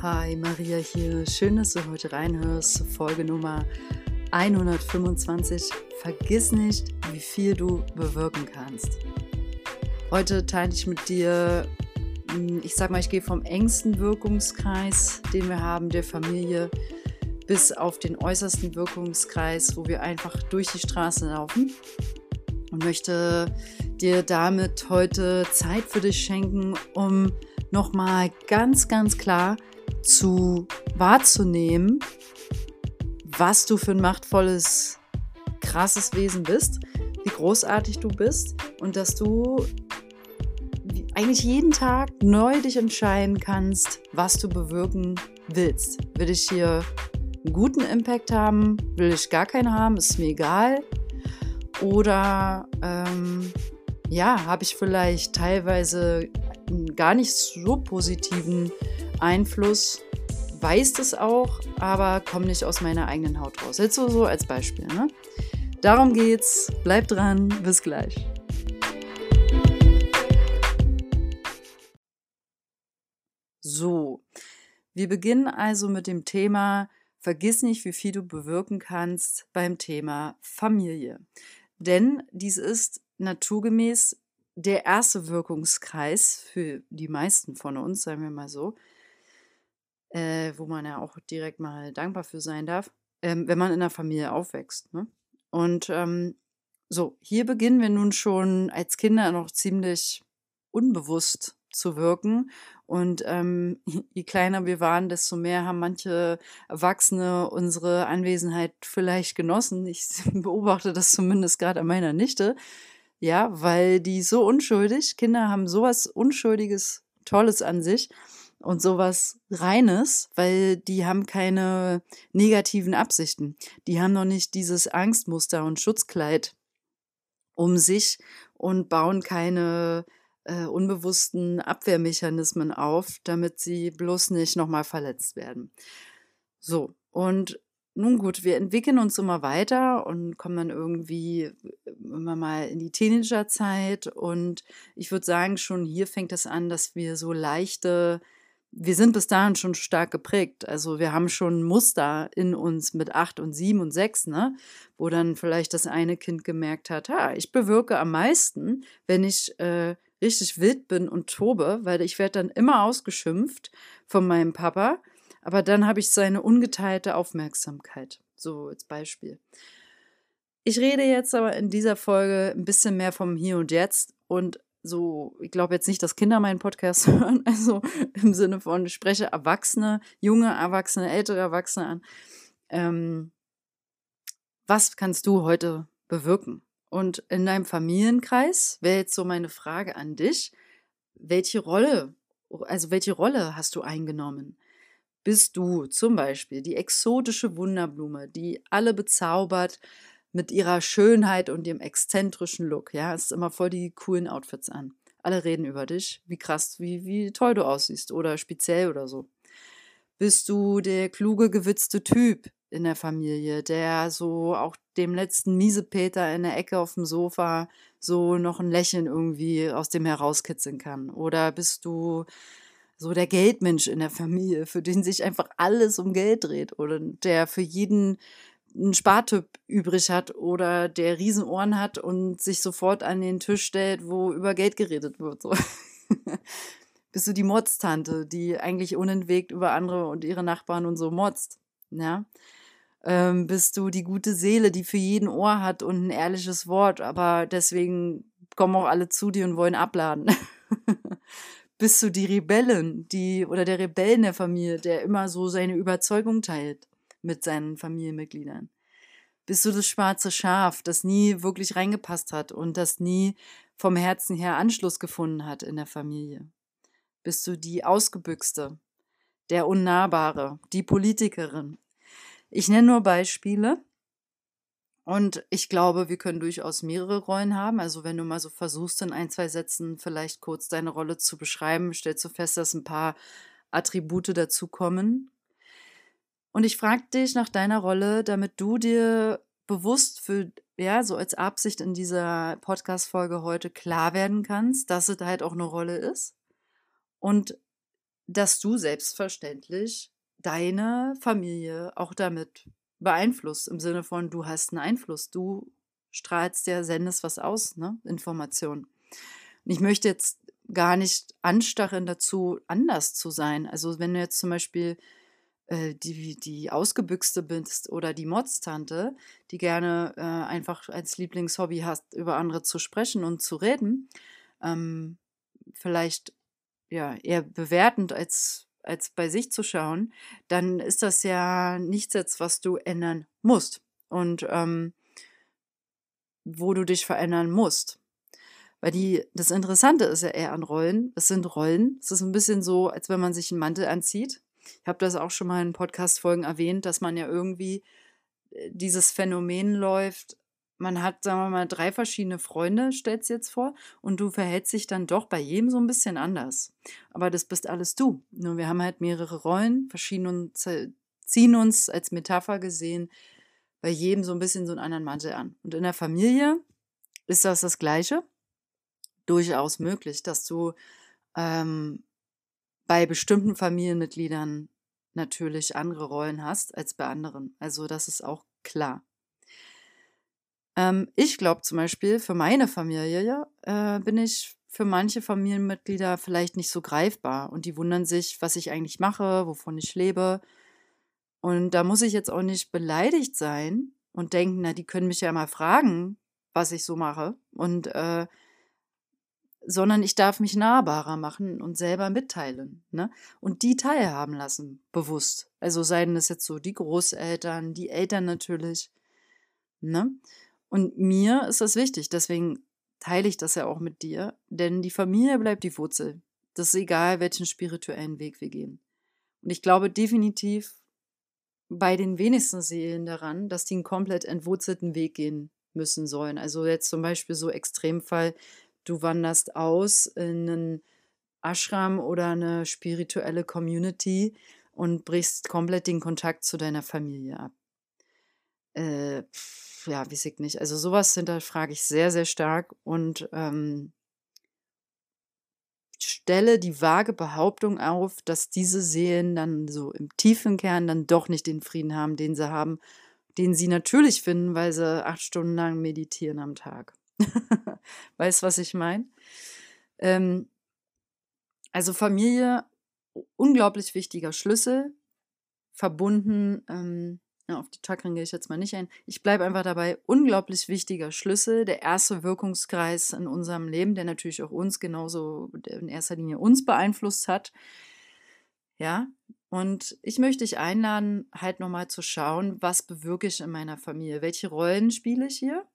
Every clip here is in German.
Hi, Maria hier. Schön, dass du heute reinhörst. Folge Nummer 125. Vergiss nicht, wie viel du bewirken kannst. Heute teile ich mit dir, hm, ich sag mal, ich gehe vom engsten Wirkungskreis, den wir haben, der Familie, bis auf den äußersten Wirkungskreis, wo wir einfach durch die Straße laufen und möchte dir damit heute Zeit für dich schenken, um nochmal ganz, ganz klar zu wahrzunehmen, was du für ein machtvolles, krasses Wesen bist, wie großartig du bist und dass du eigentlich jeden Tag neu dich entscheiden kannst, was du bewirken willst. Will ich hier einen guten Impact haben? Will ich gar keinen haben? Ist mir egal. Oder ähm, ja, habe ich vielleicht teilweise einen gar nicht so positiven Einfluss, weiß das auch, aber komme nicht aus meiner eigenen Haut raus. Jetzt so, so als Beispiel. Ne? Darum geht's. Bleib dran. Bis gleich. So, wir beginnen also mit dem Thema Vergiss nicht, wie viel du bewirken kannst beim Thema Familie. Denn dies ist naturgemäß der erste Wirkungskreis für die meisten von uns, sagen wir mal so, äh, wo man ja auch direkt mal dankbar für sein darf, ähm, wenn man in der Familie aufwächst. Ne? Und ähm, so, hier beginnen wir nun schon als Kinder noch ziemlich unbewusst zu wirken. Und ähm, je kleiner wir waren, desto mehr haben manche Erwachsene unsere Anwesenheit vielleicht genossen. Ich beobachte das zumindest gerade an meiner Nichte. Ja, weil die so unschuldig, Kinder haben sowas Unschuldiges, Tolles an sich und sowas Reines, weil die haben keine negativen Absichten. Die haben noch nicht dieses Angstmuster und Schutzkleid um sich und bauen keine äh, unbewussten Abwehrmechanismen auf, damit sie bloß nicht nochmal verletzt werden. So, und nun gut, wir entwickeln uns immer weiter und kommen dann irgendwie äh, immer mal in die Teenagerzeit. Und ich würde sagen, schon hier fängt es an, dass wir so leichte, wir sind bis dahin schon stark geprägt. Also wir haben schon Muster in uns mit acht und sieben und sechs, ne? Wo dann vielleicht das eine Kind gemerkt hat, ha, ich bewirke am meisten, wenn ich äh, richtig wild bin und tobe, weil ich werde dann immer ausgeschimpft von meinem Papa aber dann habe ich seine ungeteilte Aufmerksamkeit. So als Beispiel. Ich rede jetzt aber in dieser Folge ein bisschen mehr vom Hier und Jetzt und so, ich glaube jetzt nicht, dass Kinder meinen Podcast hören, also im Sinne von, ich spreche Erwachsene, junge Erwachsene, ältere Erwachsene an. Ähm, was kannst du heute bewirken? Und in deinem Familienkreis wäre jetzt so meine Frage an dich, welche Rolle, also welche Rolle hast du eingenommen? bist du zum Beispiel die exotische Wunderblume, die alle bezaubert mit ihrer Schönheit und ihrem exzentrischen Look. Ja, es ist immer voll die coolen Outfits an. Alle reden über dich, wie krass, wie, wie toll du aussiehst oder speziell oder so. Bist du der kluge, gewitzte Typ in der Familie, der so auch dem letzten Miesepeter in der Ecke auf dem Sofa so noch ein Lächeln irgendwie aus dem herauskitzeln kann? Oder bist du so der Geldmensch in der Familie, für den sich einfach alles um Geld dreht oder der für jeden einen Spartyp übrig hat oder der Riesenohren hat und sich sofort an den Tisch stellt, wo über Geld geredet wird. So. Bist du die Motztante, die eigentlich unentwegt über andere und ihre Nachbarn und so motzt? Ja? Ähm, bist du die gute Seele, die für jeden Ohr hat und ein ehrliches Wort, aber deswegen kommen auch alle zu dir und wollen abladen? bist du die Rebellen, die oder der Rebellen der Familie, der immer so seine Überzeugung teilt mit seinen Familienmitgliedern. Bist du das schwarze Schaf, das nie wirklich reingepasst hat und das nie vom Herzen her Anschluss gefunden hat in der Familie? Bist du die Ausgebüxte, der Unnahbare, die Politikerin? Ich nenne nur Beispiele, und ich glaube, wir können durchaus mehrere Rollen haben. Also wenn du mal so versuchst, in ein, zwei Sätzen vielleicht kurz deine Rolle zu beschreiben, stellst du fest, dass ein paar Attribute dazukommen. Und ich frage dich nach deiner Rolle, damit du dir bewusst für, ja, so als Absicht in dieser Podcast-Folge heute klar werden kannst, dass es halt auch eine Rolle ist. Und dass du selbstverständlich deine Familie auch damit beeinflusst, im Sinne von, du hast einen Einfluss, du strahlst ja, sendest was aus, ne? Information. Und ich möchte jetzt gar nicht anstacheln dazu, anders zu sein. Also wenn du jetzt zum Beispiel äh, die, die Ausgebüxte bist oder die Motztante, die gerne äh, einfach als Lieblingshobby hast, über andere zu sprechen und zu reden, ähm, vielleicht ja eher bewertend als als bei sich zu schauen, dann ist das ja nichts jetzt, was du ändern musst und ähm, wo du dich verändern musst. Weil die, das Interessante ist ja eher an Rollen. Es sind Rollen. Es ist ein bisschen so, als wenn man sich einen Mantel anzieht. Ich habe das auch schon mal in Podcast-Folgen erwähnt, dass man ja irgendwie äh, dieses Phänomen läuft. Man hat, sagen wir mal, drei verschiedene Freunde, stellt es jetzt vor, und du verhältst dich dann doch bei jedem so ein bisschen anders. Aber das bist alles du. Nur wir haben halt mehrere Rollen, verschieden ziehen uns als Metapher gesehen bei jedem so ein bisschen so einen anderen Mantel an. Und in der Familie ist das das Gleiche durchaus möglich, dass du ähm, bei bestimmten Familienmitgliedern natürlich andere Rollen hast als bei anderen. Also das ist auch klar. Ähm, ich glaube zum Beispiel, für meine Familie äh, bin ich für manche Familienmitglieder vielleicht nicht so greifbar und die wundern sich, was ich eigentlich mache, wovon ich lebe. Und da muss ich jetzt auch nicht beleidigt sein und denken, na, die können mich ja mal fragen, was ich so mache. Und äh, sondern ich darf mich nahbarer machen und selber mitteilen. Ne? Und die teilhaben lassen, bewusst. Also seien es jetzt so die Großeltern, die Eltern natürlich. Ne? Und mir ist das wichtig, deswegen teile ich das ja auch mit dir, denn die Familie bleibt die Wurzel. Das ist egal, welchen spirituellen Weg wir gehen. Und ich glaube definitiv bei den wenigsten Seelen daran, dass die einen komplett entwurzelten Weg gehen müssen sollen. Also jetzt zum Beispiel so Extremfall du wanderst aus in einen Ashram oder eine spirituelle Community und brichst komplett den Kontakt zu deiner Familie ab. Äh, ja, weiß ich nicht. Also sowas hinterfrage ich sehr, sehr stark und ähm, stelle die vage Behauptung auf, dass diese Seelen dann so im tiefen Kern dann doch nicht den Frieden haben, den sie haben, den sie natürlich finden, weil sie acht Stunden lang meditieren am Tag. weißt, was ich meine? Ähm, also Familie, unglaublich wichtiger Schlüssel, verbunden, ähm, ja, auf die Chakren gehe ich jetzt mal nicht ein. Ich bleibe einfach dabei, unglaublich wichtiger Schlüssel, der erste Wirkungskreis in unserem Leben, der natürlich auch uns genauso in erster Linie uns beeinflusst hat. Ja, und ich möchte dich einladen, halt nochmal zu schauen, was bewirke ich in meiner Familie? Welche Rollen spiele ich hier?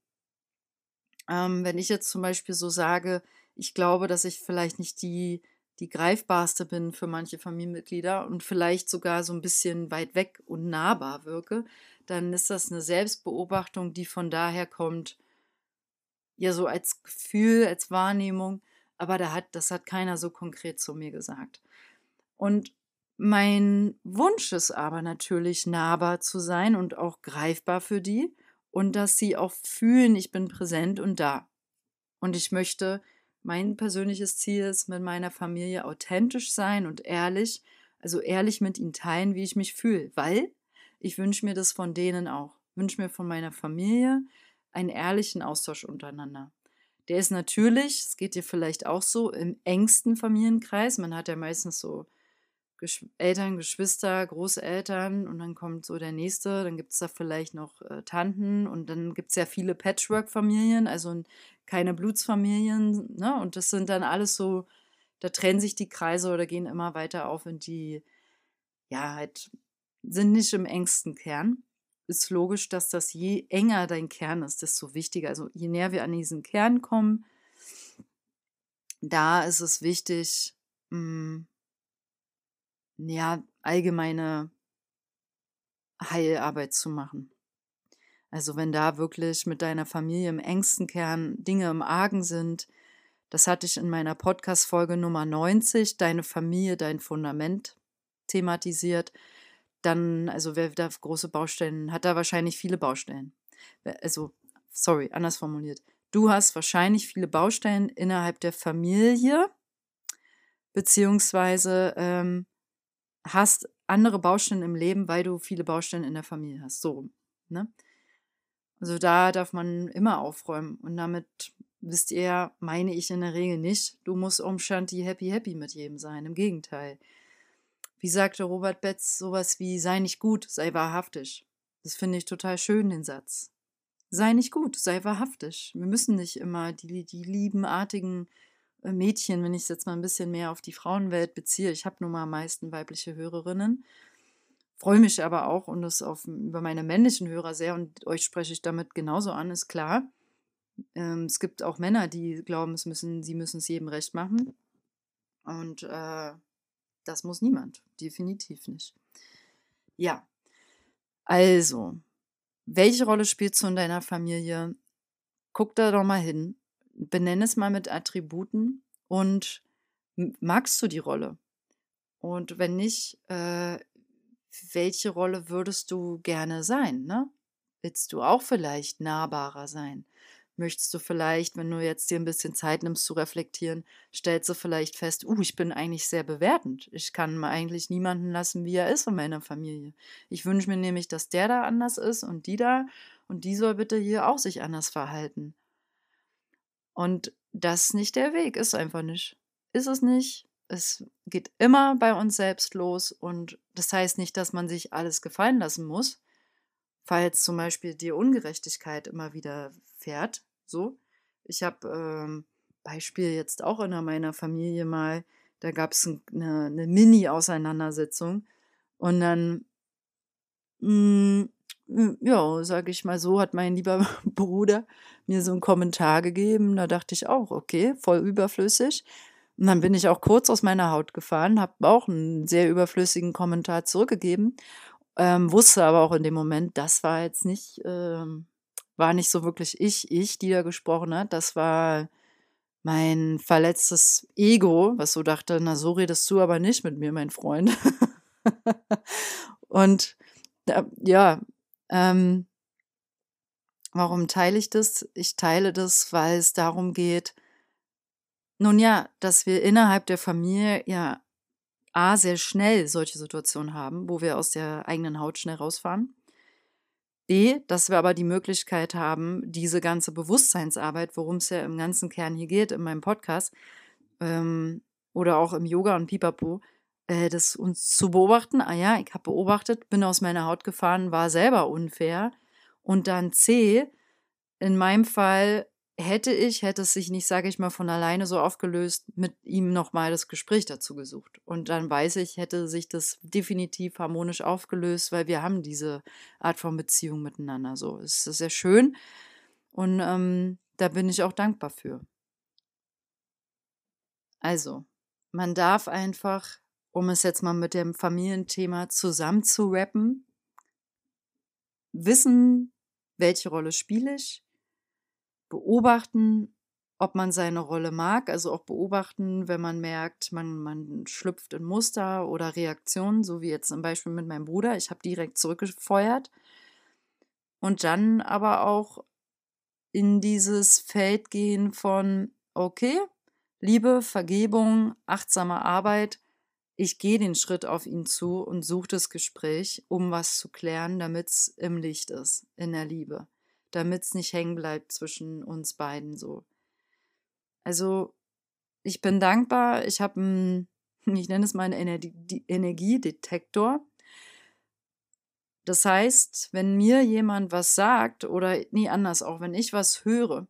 Ähm, wenn ich jetzt zum Beispiel so sage, ich glaube, dass ich vielleicht nicht die, die greifbarste bin für manche Familienmitglieder und vielleicht sogar so ein bisschen weit weg und nahbar wirke, dann ist das eine Selbstbeobachtung, die von daher kommt, ja, so als Gefühl, als Wahrnehmung, aber da hat, das hat keiner so konkret zu mir gesagt. Und mein Wunsch ist aber natürlich, nahbar zu sein und auch greifbar für die und dass sie auch fühlen, ich bin präsent und da. Und ich möchte, mein persönliches Ziel ist, mit meiner Familie authentisch sein und ehrlich, also ehrlich mit ihnen teilen, wie ich mich fühle, weil ich wünsche mir das von denen auch. Wünsche mir von meiner Familie einen ehrlichen Austausch untereinander. Der ist natürlich, es geht dir vielleicht auch so, im engsten Familienkreis. Man hat ja meistens so Gesch Eltern, Geschwister, Großeltern und dann kommt so der nächste, dann gibt es da vielleicht noch äh, Tanten und dann gibt es ja viele Patchwork-Familien, also keine Blutsfamilien, ne? Und das sind dann alles so, da trennen sich die Kreise oder gehen immer weiter auf in die, ja, halt, sind nicht im engsten Kern. Ist logisch, dass das je enger dein Kern ist, desto wichtiger. Also je näher wir an diesen Kern kommen, da ist es wichtig, mh, hm, ja, allgemeine Heilarbeit zu machen. Also wenn da wirklich mit deiner Familie im engsten Kern Dinge im Argen sind, das hatte ich in meiner Podcast-Folge Nummer 90, Deine Familie, dein Fundament, thematisiert. Dann, also wer da große Baustellen hat, da wahrscheinlich viele Baustellen. Also, sorry, anders formuliert. Du hast wahrscheinlich viele Baustellen innerhalb der Familie, beziehungsweise ähm, hast andere Baustellen im Leben, weil du viele Baustellen in der Familie hast. So, ne? Also da darf man immer aufräumen. Und damit wisst ihr, meine ich in der Regel nicht, du musst Umshanti happy happy mit jedem sein. Im Gegenteil. Wie sagte Robert Betz sowas wie, sei nicht gut, sei wahrhaftig. Das finde ich total schön, den Satz. Sei nicht gut, sei wahrhaftig. Wir müssen nicht immer die, die liebenartigen äh, Mädchen, wenn ich es jetzt mal ein bisschen mehr auf die Frauenwelt beziehe. Ich habe nun mal am meisten weibliche Hörerinnen. Freue mich aber auch und das auf, über meine männlichen Hörer sehr und euch spreche ich damit genauso an, ist klar. Ähm, es gibt auch Männer, die glauben, es müssen, sie müssen es jedem recht machen. Und äh, das muss niemand, definitiv nicht. Ja, also, welche Rolle spielst du in deiner Familie? Guck da doch mal hin benenne es mal mit Attributen und magst du die Rolle? Und wenn nicht, äh, welche Rolle würdest du gerne sein? Ne? Willst du auch vielleicht nahbarer sein? Möchtest du vielleicht, wenn du jetzt dir ein bisschen Zeit nimmst zu reflektieren, stellst du vielleicht fest, uh, ich bin eigentlich sehr bewertend. Ich kann eigentlich niemanden lassen, wie er ist in meiner Familie. Ich wünsche mir nämlich, dass der da anders ist und die da und die soll bitte hier auch sich anders verhalten. Und das ist nicht der Weg, ist einfach nicht. Ist es nicht. Es geht immer bei uns selbst los und das heißt nicht, dass man sich alles gefallen lassen muss, falls zum Beispiel die Ungerechtigkeit immer wieder fährt. So, ich habe ähm, Beispiel jetzt auch in meiner Familie mal, da gab es eine, eine Mini-Auseinandersetzung und dann mh, hm, ja, sage ich mal so, hat mein lieber Bruder mir so einen Kommentar gegeben. Da dachte ich auch, okay, voll überflüssig. Und dann bin ich auch kurz aus meiner Haut gefahren, habe auch einen sehr überflüssigen Kommentar zurückgegeben, ähm, wusste aber auch in dem Moment, das war jetzt nicht, ähm, war nicht so wirklich ich, ich, die da gesprochen hat. Das war mein verletztes Ego, was so dachte, na so redest du aber nicht mit mir, mein Freund. Und ja, ähm, warum teile ich das? Ich teile das, weil es darum geht, nun ja, dass wir innerhalb der Familie ja A, sehr schnell solche Situationen haben, wo wir aus der eigenen Haut schnell rausfahren. B, dass wir aber die Möglichkeit haben, diese ganze Bewusstseinsarbeit, worum es ja im ganzen Kern hier geht, in meinem Podcast ähm, oder auch im Yoga und Pipapo, äh, das uns zu beobachten. Ah ja, ich habe beobachtet, bin aus meiner Haut gefahren, war selber unfair. Und dann C, in meinem Fall hätte ich, hätte es sich nicht, sage ich mal, von alleine so aufgelöst, mit ihm nochmal das Gespräch dazu gesucht. Und dann weiß ich, hätte sich das definitiv harmonisch aufgelöst, weil wir haben diese Art von Beziehung miteinander. So, es ist sehr schön. Und ähm, da bin ich auch dankbar für. Also, man darf einfach um es jetzt mal mit dem Familienthema zusammen zu rappen, wissen, welche Rolle spiele ich, beobachten, ob man seine Rolle mag, also auch beobachten, wenn man merkt, man, man schlüpft in Muster oder Reaktionen, so wie jetzt zum Beispiel mit meinem Bruder. Ich habe direkt zurückgefeuert. Und dann aber auch in dieses Feld gehen von, okay, Liebe, Vergebung, achtsame Arbeit, ich gehe den Schritt auf ihn zu und suche das Gespräch, um was zu klären, damit es im Licht ist, in der Liebe, damit es nicht hängen bleibt zwischen uns beiden so. Also ich bin dankbar, ich habe einen, ich nenne es mal einen Energie Energiedetektor. Das heißt, wenn mir jemand was sagt oder nie anders, auch wenn ich was höre,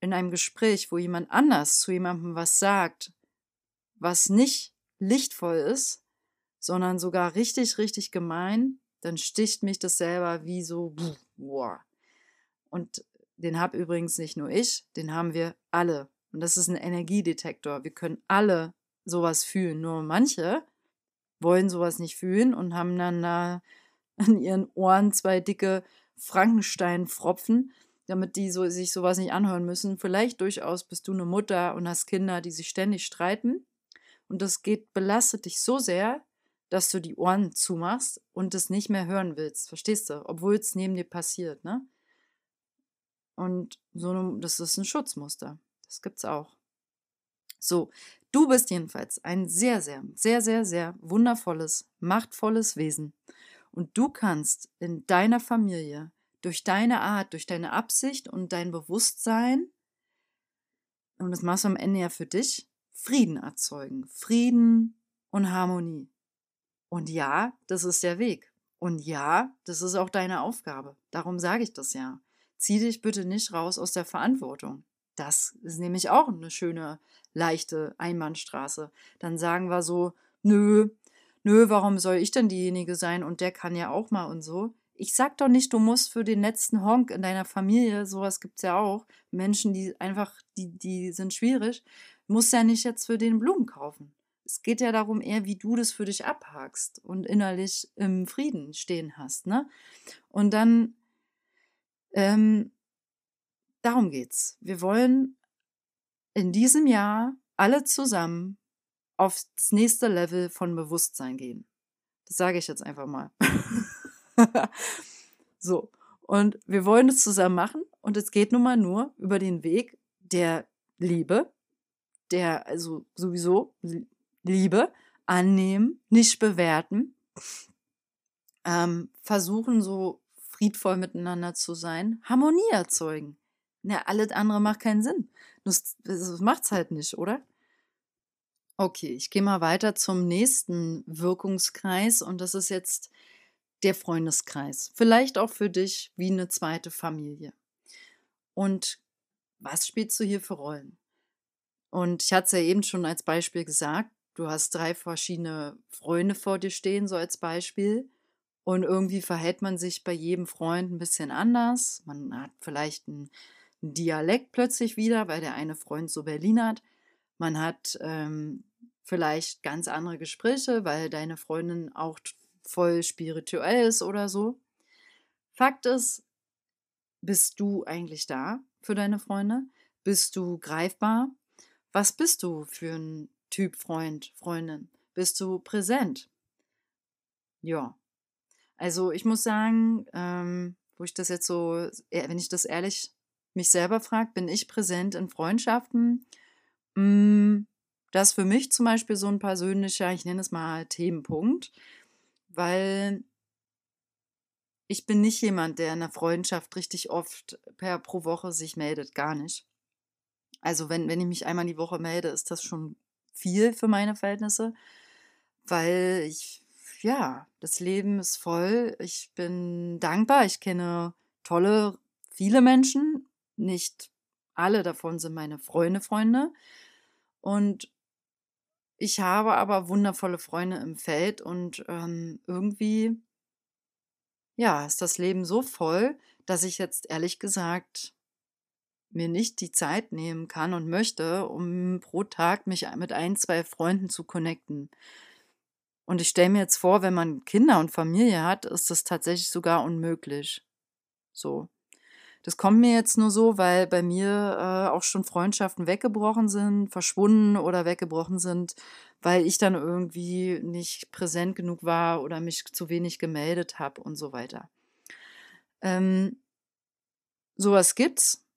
in einem Gespräch, wo jemand anders zu jemandem was sagt, was nicht lichtvoll ist, sondern sogar richtig, richtig gemein, dann sticht mich das selber wie so, boah. Und den habe übrigens nicht nur ich, den haben wir alle. Und das ist ein Energiedetektor. Wir können alle sowas fühlen. Nur manche wollen sowas nicht fühlen und haben dann da an ihren Ohren zwei dicke Frankenstein-Pfropfen, damit die so, sich sowas nicht anhören müssen. Vielleicht durchaus bist du eine Mutter und hast Kinder, die sich ständig streiten und das geht, belastet dich so sehr, dass du die Ohren zumachst und es nicht mehr hören willst. Verstehst du? Obwohl es neben dir passiert, ne? Und so, das ist ein Schutzmuster. Das gibt's auch. So, du bist jedenfalls ein sehr, sehr, sehr, sehr, sehr wundervolles, machtvolles Wesen. Und du kannst in deiner Familie durch deine Art, durch deine Absicht und dein Bewusstsein, und das machst du am Ende ja für dich, Frieden erzeugen. Frieden und Harmonie. Und ja, das ist der Weg. Und ja, das ist auch deine Aufgabe. Darum sage ich das ja. Zieh dich bitte nicht raus aus der Verantwortung. Das ist nämlich auch eine schöne, leichte Einbahnstraße. Dann sagen wir so, nö, nö, warum soll ich denn diejenige sein und der kann ja auch mal und so. Ich sag doch nicht, du musst für den letzten Honk in deiner Familie, sowas gibt es ja auch, Menschen, die einfach, die, die sind schwierig, musst ja nicht jetzt für den Blumen kaufen. Es geht ja darum eher, wie du das für dich abhakst und innerlich im Frieden stehen hast, ne? Und dann, ähm, darum geht's. Wir wollen in diesem Jahr alle zusammen aufs nächste Level von Bewusstsein gehen. Das sage ich jetzt einfach mal. so. Und wir wollen es zusammen machen und es geht nun mal nur über den Weg der Liebe, der also sowieso Liebe, annehmen, nicht bewerten, ähm, versuchen so friedvoll miteinander zu sein, Harmonie erzeugen. Ja, alles andere macht keinen Sinn. Das, das macht's halt nicht, oder? Okay, ich gehe mal weiter zum nächsten Wirkungskreis und das ist jetzt der Freundeskreis. Vielleicht auch für dich wie eine zweite Familie. Und was spielst du hier für Rollen? Und ich hatte es ja eben schon als Beispiel gesagt, du hast drei verschiedene Freunde vor dir stehen, so als Beispiel. Und irgendwie verhält man sich bei jedem Freund ein bisschen anders. Man hat vielleicht einen Dialekt plötzlich wieder, weil der eine Freund so Berlin hat. Man hat ähm, vielleicht ganz andere Gespräche, weil deine Freundin auch voll spirituell ist oder so. Fakt ist, bist du eigentlich da für deine Freunde? Bist du greifbar? Was bist du für ein Typ Freund, Freundin? Bist du präsent? Ja. Also ich muss sagen, ähm, wo ich das jetzt so, wenn ich das ehrlich mich selber frage, bin ich präsent in Freundschaften? Mm, das ist für mich zum Beispiel so ein persönlicher, ich nenne es mal Themenpunkt, weil ich bin nicht jemand, der in der Freundschaft richtig oft per pro Woche sich meldet, gar nicht. Also wenn, wenn ich mich einmal die Woche melde, ist das schon viel für meine Verhältnisse, weil ich, ja, das Leben ist voll. Ich bin dankbar. Ich kenne tolle, viele Menschen. Nicht alle davon sind meine Freunde, Freunde. Und ich habe aber wundervolle Freunde im Feld und ähm, irgendwie, ja, ist das Leben so voll, dass ich jetzt ehrlich gesagt mir nicht die Zeit nehmen kann und möchte, um pro Tag mich mit ein, zwei Freunden zu connecten. Und ich stelle mir jetzt vor, wenn man Kinder und Familie hat, ist das tatsächlich sogar unmöglich. So. Das kommt mir jetzt nur so, weil bei mir äh, auch schon Freundschaften weggebrochen sind, verschwunden oder weggebrochen sind, weil ich dann irgendwie nicht präsent genug war oder mich zu wenig gemeldet habe und so weiter. Ähm, sowas gibt's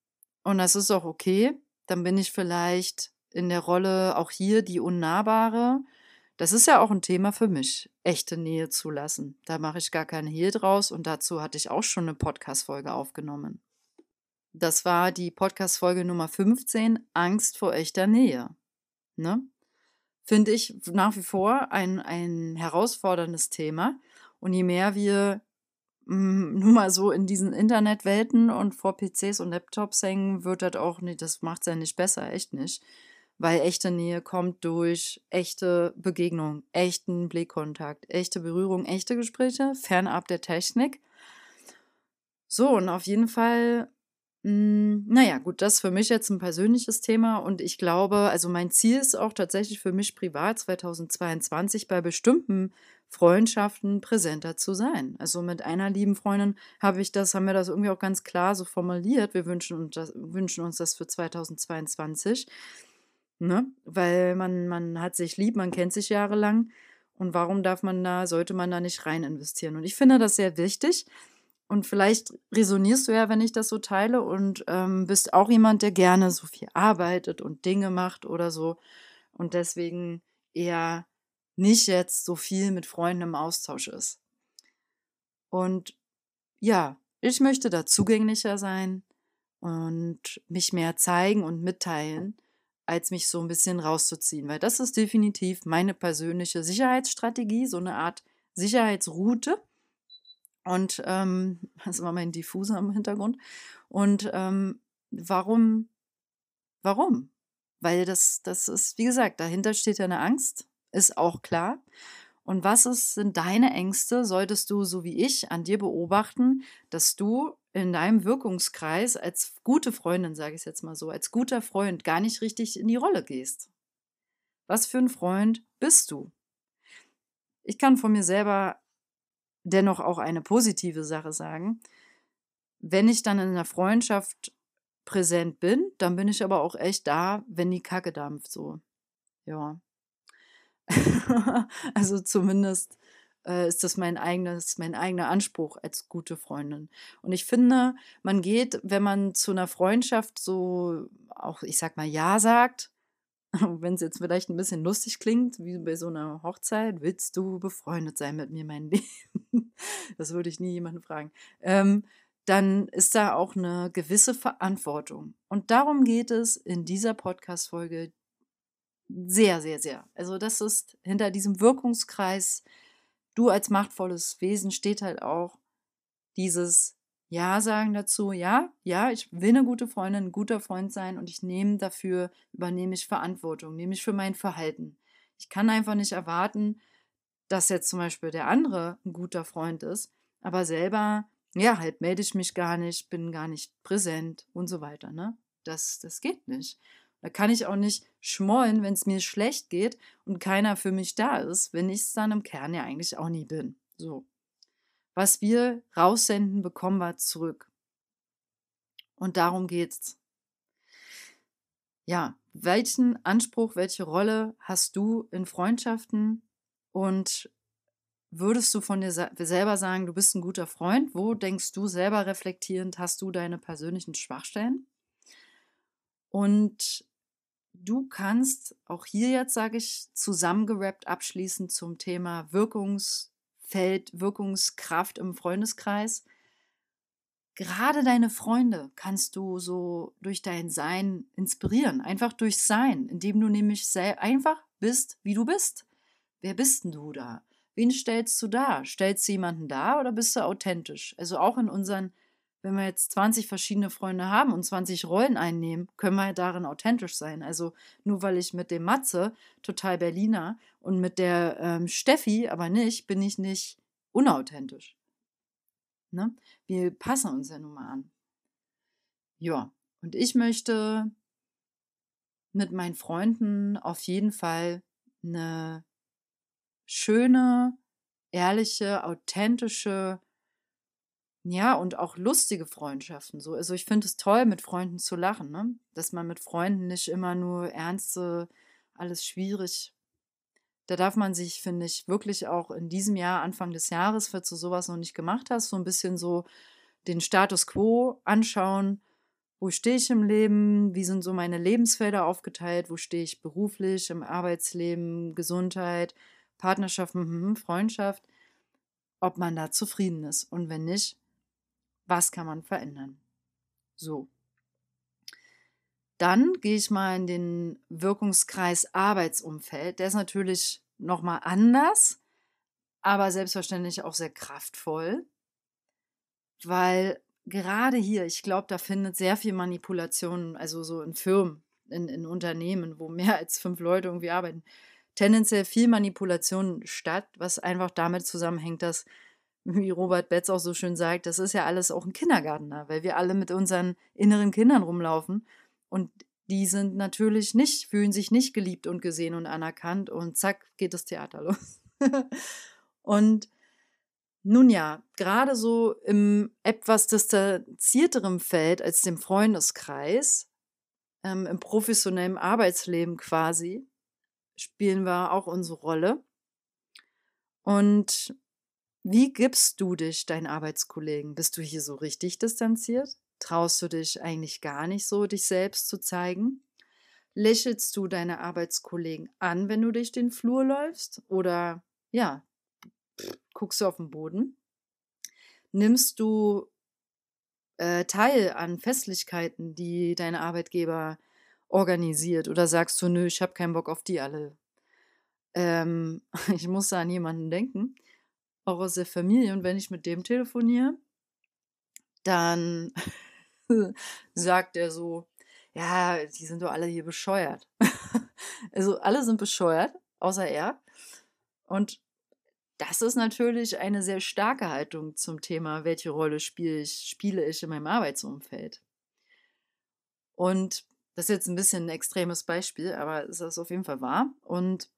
und das ist auch okay. Dann bin ich vielleicht in der Rolle auch hier die Unnahbare. Das ist ja auch ein Thema für mich, echte Nähe zu lassen. Da mache ich gar keine Hehl draus und dazu hatte ich auch schon eine Podcast-Folge aufgenommen. Das war die Podcast-Folge Nummer 15, Angst vor echter Nähe. Ne? Finde ich nach wie vor ein, ein herausforderndes Thema. Und je mehr wir nur mal so in diesen Internetwelten und vor PCs und Laptops hängen, wird das auch nicht, das macht es ja nicht besser, echt nicht. Weil echte Nähe kommt durch echte Begegnung, echten Blickkontakt, echte Berührung, echte Gespräche, fernab der Technik. So, und auf jeden Fall hm, naja, gut, das ist für mich jetzt ein persönliches Thema und ich glaube, also mein Ziel ist auch tatsächlich für mich privat 2022 bei bestimmten Freundschaften präsenter zu sein. Also mit einer lieben Freundin habe ich das, haben wir das irgendwie auch ganz klar so formuliert. Wir wünschen uns das, wünschen uns das für 2022. Ne? Weil man, man hat sich lieb, man kennt sich jahrelang. Und warum darf man da, sollte man da nicht rein investieren? Und ich finde das sehr wichtig. Und vielleicht resonierst du ja, wenn ich das so teile und ähm, bist auch jemand, der gerne so viel arbeitet und Dinge macht oder so. Und deswegen eher nicht jetzt so viel mit Freunden im Austausch ist. Und ja, ich möchte da zugänglicher sein und mich mehr zeigen und mitteilen, als mich so ein bisschen rauszuziehen, weil das ist definitiv meine persönliche Sicherheitsstrategie, so eine Art Sicherheitsroute. Und ähm, das war mein Diffuser im Hintergrund. Und ähm, warum? Warum? Weil das, das ist, wie gesagt, dahinter steht ja eine Angst, ist auch klar. Und was ist, sind deine Ängste? Solltest du, so wie ich, an dir beobachten, dass du in deinem Wirkungskreis als gute Freundin, sage ich jetzt mal so, als guter Freund gar nicht richtig in die Rolle gehst? Was für ein Freund bist du? Ich kann von mir selber dennoch auch eine positive Sache sagen. Wenn ich dann in einer Freundschaft präsent bin, dann bin ich aber auch echt da, wenn die Kacke dampft, so. Ja. also zumindest äh, ist das mein eigenes, mein eigener Anspruch als gute Freundin. Und ich finde, man geht, wenn man zu einer Freundschaft so auch, ich sag mal, Ja sagt, wenn es jetzt vielleicht ein bisschen lustig klingt, wie bei so einer Hochzeit, willst du befreundet sein mit mir, mein Leben? das würde ich nie jemanden fragen. Ähm, dann ist da auch eine gewisse Verantwortung. Und darum geht es in dieser Podcast-Folge sehr, sehr, sehr. Also, das ist hinter diesem Wirkungskreis, du als machtvolles Wesen steht halt auch dieses ja sagen dazu, ja, ja, ich will eine gute Freundin, ein guter Freund sein und ich nehme dafür, übernehme ich Verantwortung, nehme ich für mein Verhalten. Ich kann einfach nicht erwarten, dass jetzt zum Beispiel der andere ein guter Freund ist, aber selber, ja, halt melde ich mich gar nicht, bin gar nicht präsent und so weiter, ne? Das, das geht nicht. Da kann ich auch nicht schmollen, wenn es mir schlecht geht und keiner für mich da ist, wenn ich es dann im Kern ja eigentlich auch nie bin. So was wir raussenden, bekommen wir zurück. Und darum geht's. Ja, welchen Anspruch, welche Rolle hast du in Freundschaften und würdest du von dir selber sagen, du bist ein guter Freund? Wo denkst du selber reflektierend, hast du deine persönlichen Schwachstellen? Und du kannst auch hier jetzt, sage ich, zusammengerappt abschließen zum Thema Wirkungs- Feld Wirkungskraft im Freundeskreis. Gerade deine Freunde kannst du so durch dein Sein inspirieren, einfach durch Sein, indem du nämlich einfach bist, wie du bist. Wer bist denn du da? Wen stellst du da? Stellst du jemanden da oder bist du authentisch? Also auch in unseren wenn wir jetzt 20 verschiedene Freunde haben und 20 Rollen einnehmen, können wir darin authentisch sein. Also nur weil ich mit dem Matze total Berliner und mit der ähm, Steffi aber nicht, bin ich nicht unauthentisch. Ne? Wir passen uns ja nun mal an. Ja, und ich möchte mit meinen Freunden auf jeden Fall eine schöne, ehrliche, authentische ja, und auch lustige Freundschaften. So. Also ich finde es toll, mit Freunden zu lachen, ne? Dass man mit Freunden nicht immer nur ernste, alles schwierig. Da darf man sich, finde ich, wirklich auch in diesem Jahr, Anfang des Jahres, falls du sowas noch nicht gemacht hast, so ein bisschen so den Status quo anschauen. Wo stehe ich im Leben? Wie sind so meine Lebensfelder aufgeteilt? Wo stehe ich beruflich, im Arbeitsleben, Gesundheit, Partnerschaft, mhm, Freundschaft? Ob man da zufrieden ist. Und wenn nicht, was kann man verändern? So. Dann gehe ich mal in den Wirkungskreis Arbeitsumfeld. Der ist natürlich nochmal anders, aber selbstverständlich auch sehr kraftvoll, weil gerade hier, ich glaube, da findet sehr viel Manipulation, also so in Firmen, in, in Unternehmen, wo mehr als fünf Leute irgendwie arbeiten, tendenziell viel Manipulation statt, was einfach damit zusammenhängt, dass wie Robert Betz auch so schön sagt, das ist ja alles auch ein Kindergarten, weil wir alle mit unseren inneren Kindern rumlaufen und die sind natürlich nicht, fühlen sich nicht geliebt und gesehen und anerkannt und zack geht das Theater los. und nun ja, gerade so im etwas distanzierteren Feld als dem Freundeskreis, ähm, im professionellen Arbeitsleben quasi, spielen wir auch unsere Rolle. Und Wie gibst du dich deinen Arbeitskollegen? Bist du hier so richtig distanziert? Traust du dich eigentlich gar nicht so, dich selbst zu zeigen? Lächelst du deine Arbeitskollegen an, wenn du durch den Flur läufst? Oder ja, guckst du auf den Boden? Nimmst du äh, teil an Festlichkeiten, die dein Arbeitgeber organisiert? Oder sagst du, nö, ich habe keinen Bock auf die alle? Ähm, ich muss da an jemanden denken, auch aus der Familie. Und wenn ich mit dem telefoniere, dann sagt er so, ja, die sind doch alle hier bescheuert. also alle sind bescheuert, außer er. Und das ist natürlich eine sehr starke Haltung zum Thema, welche Rolle spiele ich, spiele ich in meinem Arbeitsumfeld. Und das ist jetzt ein bisschen ein extremes Beispiel, aber es ist auf jeden Fall wahr. Und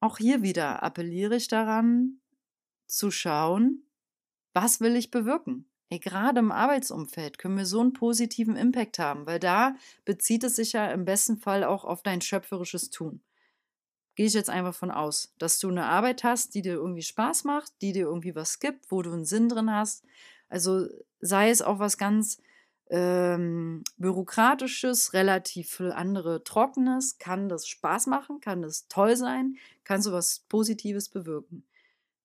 auch hier wieder appelliere ich daran, zu schauen, was will ich bewirken? Ey, gerade im Arbeitsumfeld können wir so einen positiven Impact haben, weil da bezieht es sich ja im besten Fall auch auf dein schöpferisches Tun gehe ich jetzt einfach von aus, dass du eine Arbeit hast, die dir irgendwie Spaß macht, die dir irgendwie was gibt, wo du einen Sinn drin hast. Also sei es auch was ganz ähm, bürokratisches, relativ viel andere Trockenes, kann das Spaß machen, kann das toll sein, kannst du was Positives bewirken.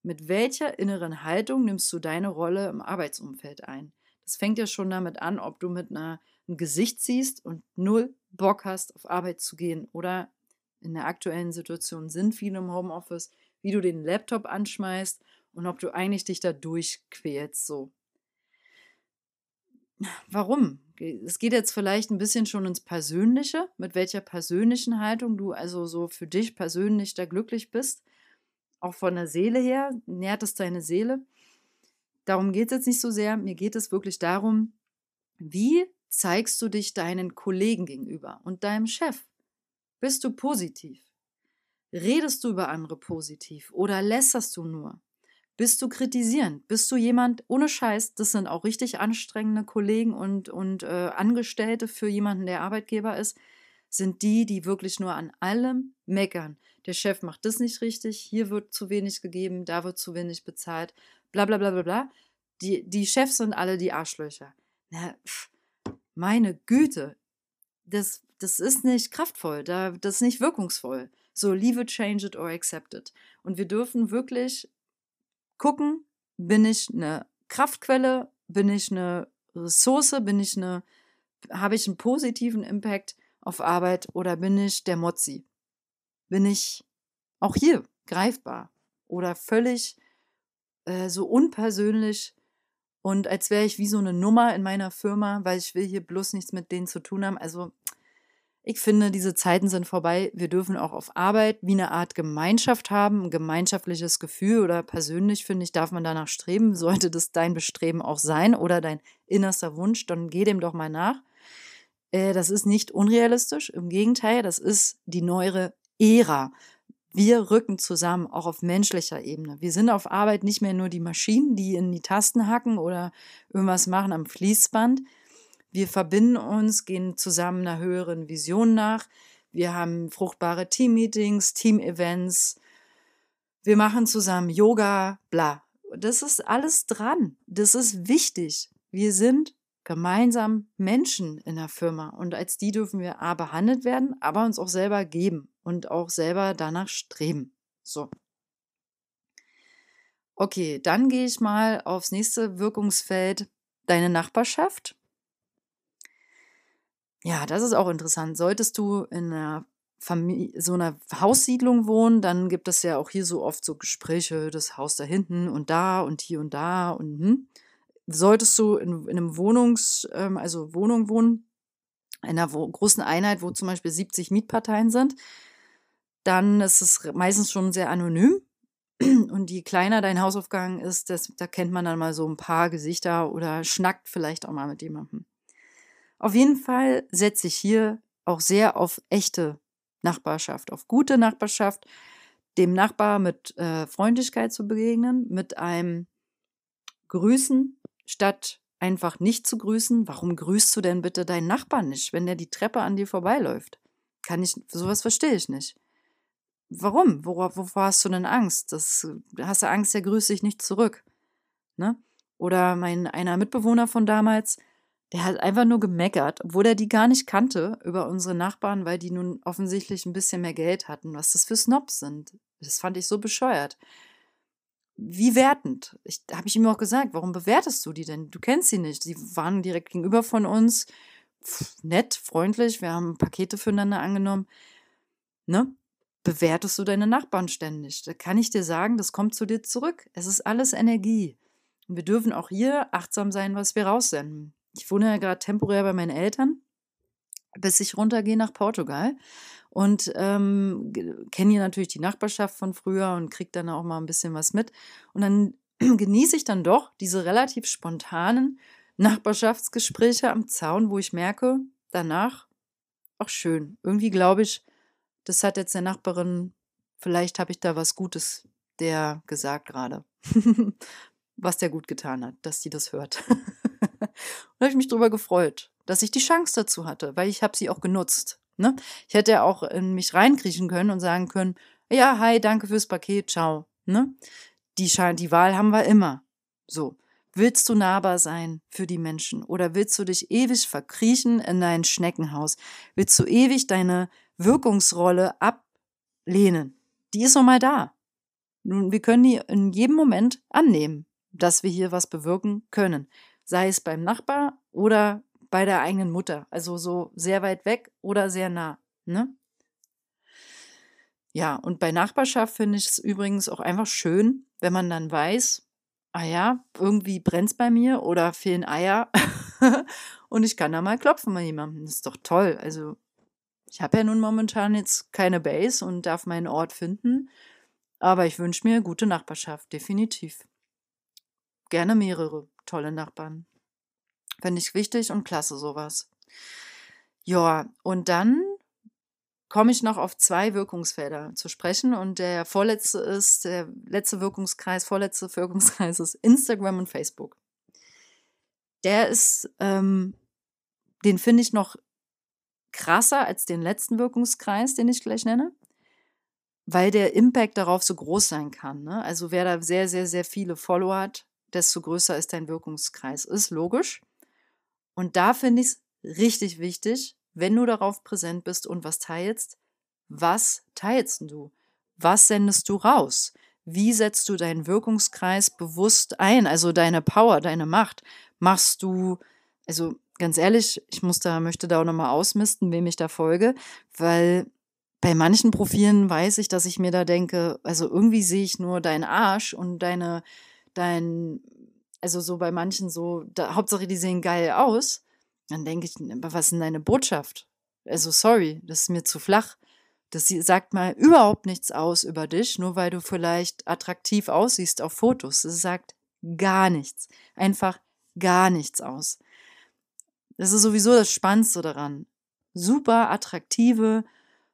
Mit welcher inneren Haltung nimmst du deine Rolle im Arbeitsumfeld ein? Das fängt ja schon damit an, ob du mit einer, einem Gesicht siehst und null Bock hast, auf Arbeit zu gehen oder in der aktuellen Situation sind viele im Homeoffice, wie du den Laptop anschmeißt und ob du eigentlich dich da durchquälst so. Warum? Es geht jetzt vielleicht ein bisschen schon ins Persönliche, mit welcher persönlichen Haltung du also so für dich persönlich da glücklich bist. Auch von der Seele her, nährt es deine Seele. Darum geht es jetzt nicht so sehr. Mir geht es wirklich darum, wie zeigst du dich deinen Kollegen gegenüber und deinem Chef? Bist du positiv? Redest du über andere positiv oder lässerst du nur? Bist du kritisierend? Bist du jemand, ohne Scheiß, das sind auch richtig anstrengende Kollegen und, und äh, Angestellte für jemanden, der Arbeitgeber ist, sind die, die wirklich nur an allem meckern. Der Chef macht das nicht richtig, hier wird zu wenig gegeben, da wird zu wenig bezahlt, bla bla bla bla bla. Die, die Chefs sind alle die Arschlöcher. Na, pff, meine Güte, das das ist nicht kraftvoll, da, das ist nicht wirkungsvoll. So, leave it, change it or accept it. Und wir dürfen wirklich gucken, bin ich eine Kraftquelle, bin ich eine Ressource, bin ich eine, habe ich einen positiven Impact auf Arbeit oder bin ich der Mozzi? Bin ich auch hier greifbar oder völlig äh, so unpersönlich und als wäre ich wie so eine Nummer in meiner Firma, weil ich will hier bloß nichts mit denen zu tun haben. Also ich finde, diese Zeiten sind vorbei. Wir dürfen auch auf Arbeit wie eine Art Gemeinschaft haben, ein gemeinschaftliches Gefühl oder persönlich, finde ich, darf man danach streben. Sollte das dein Bestreben auch sein oder dein innerster Wunsch, dann geh dem doch mal nach. Äh, das ist nicht unrealistisch. Im Gegenteil, das ist die neuere Ära. Wir rücken zusammen, auch auf menschlicher Ebene. Wir sind auf Arbeit nicht mehr nur die Maschinen, die in die Tasten hacken oder irgendwas machen am Fließband, wir verbinden uns, gehen zusammen einer höheren Vision nach. Wir haben fruchtbare Team-Meetings, Team-Events. Wir machen zusammen Yoga, bla. Das ist alles dran. Das ist wichtig. Wir sind gemeinsam Menschen in der Firma und als die dürfen wir A behandelt werden, aber uns auch selber geben und auch selber danach streben. So. Okay, dann gehe ich mal aufs nächste Wirkungsfeld, deine Nachbarschaft. Ja, das ist auch interessant. Solltest du in einer Familie, so einer Haussiedlung wohnen, dann gibt es ja auch hier so oft so Gespräche, das Haus da hinten und da und hier und da und hm. Solltest du in, in einem Wohnungs, ähm, also Wohnung wohnen, in einer wo großen Einheit, wo zum Beispiel 70 Mietparteien sind, dann ist es meistens schon sehr anonym. Und je kleiner dein Hausaufgang ist, das, da kennt man dann mal so ein paar Gesichter oder schnackt vielleicht auch mal mit jemandem. Auf jeden Fall setze ich hier auch sehr auf echte Nachbarschaft, auf gute Nachbarschaft, dem Nachbar mit äh, Freundlichkeit zu begegnen, mit einem Grüßen statt einfach nicht zu grüßen. Warum grüßt du denn bitte deinen Nachbarn nicht, wenn der die Treppe an dir vorbeiläuft? Kann ich, sowas verstehe ich nicht. warum? Wovor, wovor hast du denn Angst? Das, hast du Angst, der grüßt dich nicht zurück. Ne? Oder mein einer Mitbewohner von damals, der hat einfach nur gemeckert, obwohl er die gar nicht kannte über unsere Nachbarn, weil die nun offensichtlich ein bisschen mehr Geld hatten, was das für Snobs sind. Das fand ich so bescheuert. Wie wertend. Ich, habe ich ihm auch gesagt, warum bewertest du die denn? Du kennst sie nicht. Sie waren direkt gegenüber von uns. Pff, nett, freundlich. Wir haben Pakete füreinander angenommen. Ne? Bewertest du deine Nachbarn ständig? Da kann ich dir sagen, das kommt zu dir zurück. Es ist alles Energie. Und wir dürfen auch hier achtsam sein, was wir raussenden. Ich wohne ja gerade temporär bei meinen Eltern, bis ich runtergehe nach Portugal und ähm, kenne hier natürlich die Nachbarschaft von früher und kriege dann auch mal ein bisschen was mit. Und dann genieße ich dann doch diese relativ spontanen Nachbarschaftsgespräche am Zaun, wo ich merke, danach, auch schön. Irgendwie glaube ich, das hat jetzt der Nachbarin, vielleicht habe ich da was Gutes der gesagt gerade. was der gut getan hat, dass sie das hört. Und habe ich mich darüber gefreut, dass ich die Chance dazu hatte, weil ich habe sie auch genutzt. Ne? Ich hätte auch in mich reinkriechen können und sagen können, ja, hi, danke fürs Paket, ciao. Ne? Die, die Wahl haben wir immer. So. Willst du nahbar sein für die Menschen oder willst du dich ewig verkriechen in dein Schneckenhaus? Willst du ewig deine Wirkungsrolle ablehnen? Die ist noch mal da. Nun, wir können die in jedem Moment annehmen, dass wir hier was bewirken können sei es beim Nachbar oder bei der eigenen Mutter. Also so sehr weit weg oder sehr nah. Ne? Ja, und bei Nachbarschaft finde ich es übrigens auch einfach schön, wenn man dann weiß, ah ja, irgendwie brennt es bei mir oder fehlen Eier und ich kann da mal klopfen bei jemandem. Das ist doch toll. Also ich habe ja nun momentan jetzt keine Base und darf meinen Ort finden, aber ich wünsche mir gute Nachbarschaft, definitiv. Gerne mehrere tolle Nachbarn. Finde ich wichtig und klasse sowas. Ja, und dann komme ich noch auf zwei Wirkungsfelder zu sprechen und der vorletzte ist, der letzte Wirkungskreis, vorletzte Wirkungskreis ist Instagram und Facebook. Der ist, ähm, den finde ich noch krasser als den letzten Wirkungskreis, den ich gleich nenne, weil der Impact darauf so groß sein kann. Ne? Also wer da sehr, sehr, sehr viele Follower hat, desto größer ist dein Wirkungskreis. Ist logisch. Und da finde ich es richtig wichtig, wenn du darauf präsent bist und was teilst, was teilst du? Was sendest du raus? Wie setzt du deinen Wirkungskreis bewusst ein? Also deine Power, deine Macht. Machst du, also ganz ehrlich, ich muss da, möchte da auch nochmal ausmisten, wem ich da folge, weil bei manchen Profilen weiß ich, dass ich mir da denke, also irgendwie sehe ich nur deinen Arsch und deine, dein, also so bei manchen so, da, Hauptsache die sehen geil aus, dann denke ich, was ist denn deine Botschaft? Also sorry, das ist mir zu flach. Das sagt mal überhaupt nichts aus über dich, nur weil du vielleicht attraktiv aussiehst auf Fotos. Das sagt gar nichts. Einfach gar nichts aus. Das ist sowieso das Spannendste daran. Super attraktive,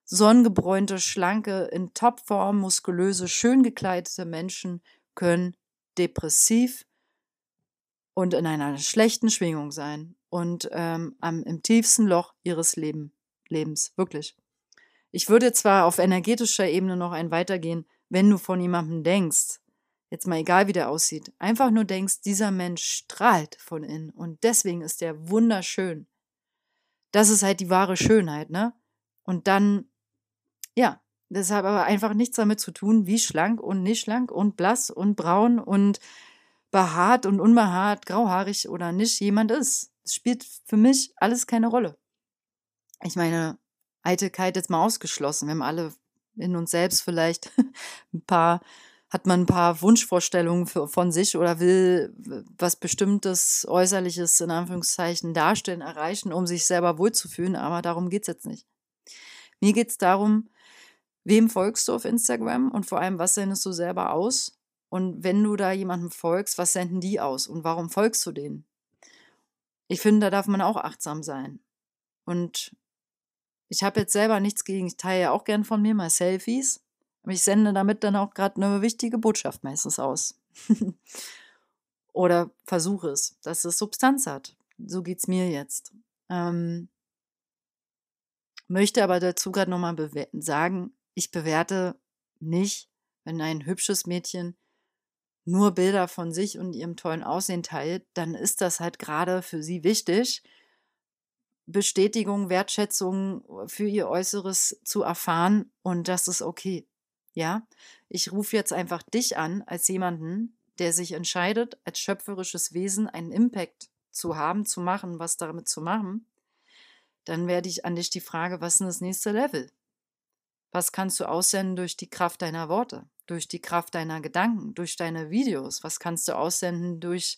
sonnengebräunte, schlanke, in Topform, muskulöse, schön gekleidete Menschen können depressiv und in einer schlechten Schwingung sein und ähm, am, im tiefsten Loch ihres Leben, Lebens, wirklich. Ich würde zwar auf energetischer Ebene noch ein weitergehen, wenn du von jemandem denkst, jetzt mal egal wie der aussieht, einfach nur denkst, dieser Mensch strahlt von innen und deswegen ist der wunderschön. Das ist halt die wahre Schönheit, ne? Und dann, ja, das hat aber einfach nichts damit zu tun, wie schlank und nicht schlank und blass und braun und behaart und unbehaart, grauhaarig oder nicht jemand ist. Es spielt für mich alles keine Rolle. Ich meine, Eitelkeit jetzt mal ausgeschlossen. Wir haben alle in uns selbst vielleicht ein paar, hat man ein paar Wunschvorstellungen für, von sich oder will was bestimmtes Äußerliches in Anführungszeichen darstellen, erreichen, um sich selber wohlzufühlen, aber darum geht es jetzt nicht. Mir geht es darum, wem folgst du auf Instagram und vor allem, was sendest du selber aus? Und wenn du da jemandem folgst, was senden die aus und warum folgst du denen? Ich finde, da darf man auch achtsam sein. Und ich habe jetzt selber nichts gegen, ich teile ja auch gern von mir mal Selfies, aber ich sende damit dann auch gerade eine wichtige Botschaft meistens aus. Oder versuche es, dass es Substanz hat. So geht es mir jetzt. Ähm, möchte aber dazu gerade nochmal sagen, ich bewerte nicht, wenn ein hübsches Mädchen nur Bilder von sich und ihrem tollen Aussehen teilt, dann ist das halt gerade für sie wichtig, Bestätigung, Wertschätzung für ihr Äußeres zu erfahren und das ist okay. Ja, ich rufe jetzt einfach dich an als jemanden, der sich entscheidet, als schöpferisches Wesen einen Impact zu haben, zu machen, was damit zu machen. Dann werde ich an dich die Frage, was ist das nächste Level? Was kannst du aussenden durch die Kraft deiner Worte, durch die Kraft deiner Gedanken, durch deine Videos? Was kannst du aussenden durch,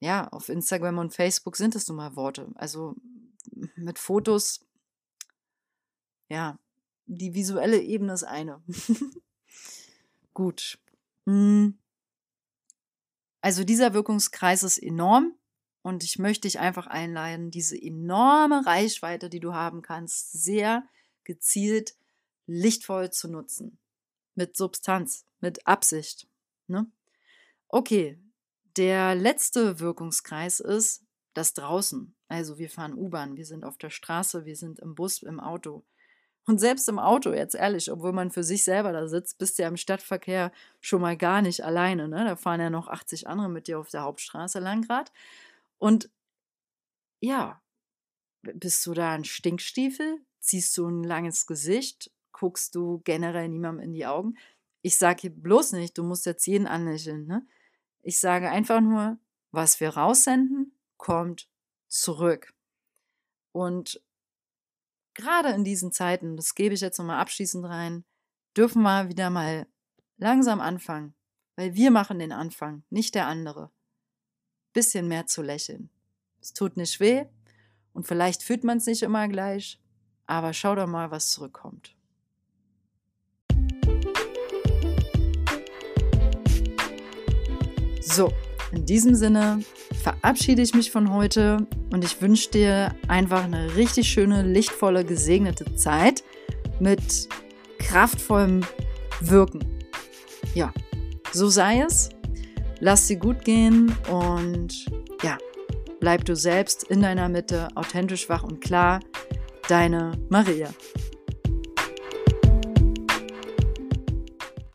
ja, auf Instagram und Facebook sind es nun mal Worte. Also mit Fotos, ja, die visuelle Ebene ist eine. Gut. Hm. Also dieser Wirkungskreis ist enorm und ich möchte dich einfach einladen, diese enorme Reichweite, die du haben kannst, sehr gezielt, lichtvoll zu nutzen. Mit Substanz, mit Absicht. Ne? Okay, der letzte Wirkungskreis ist das draußen. Also wir fahren U-Bahn, wir sind auf der Straße, wir sind im Bus, im Auto. Und selbst im Auto, jetzt ehrlich, obwohl man für sich selber da sitzt, bist du ja im Stadtverkehr schon mal gar nicht alleine. Ne? Da fahren ja noch 80 andere mit dir auf der Hauptstraße lang gerade. Und ja, bist du da ein Stinkstiefel? Ziehst du ein langes Gesicht? Guckst du generell niemandem in die Augen? Ich sage bloß nicht, du musst jetzt jeden anlächeln. Ne? Ich sage einfach nur, was wir raussenden, kommt zurück. Und gerade in diesen Zeiten, das gebe ich jetzt nochmal abschließend rein, dürfen wir wieder mal langsam anfangen, weil wir machen den Anfang, nicht der andere. Bisschen mehr zu lächeln. Es tut nicht weh und vielleicht fühlt man es nicht immer gleich, aber schau doch mal, was zurückkommt. So, in diesem Sinne verabschiede ich mich von heute und ich wünsche dir einfach eine richtig schöne, lichtvolle, gesegnete Zeit mit kraftvollem Wirken. Ja, so sei es. Lass sie gut gehen und ja, bleib du selbst in deiner Mitte, authentisch, wach und klar. Deine Maria.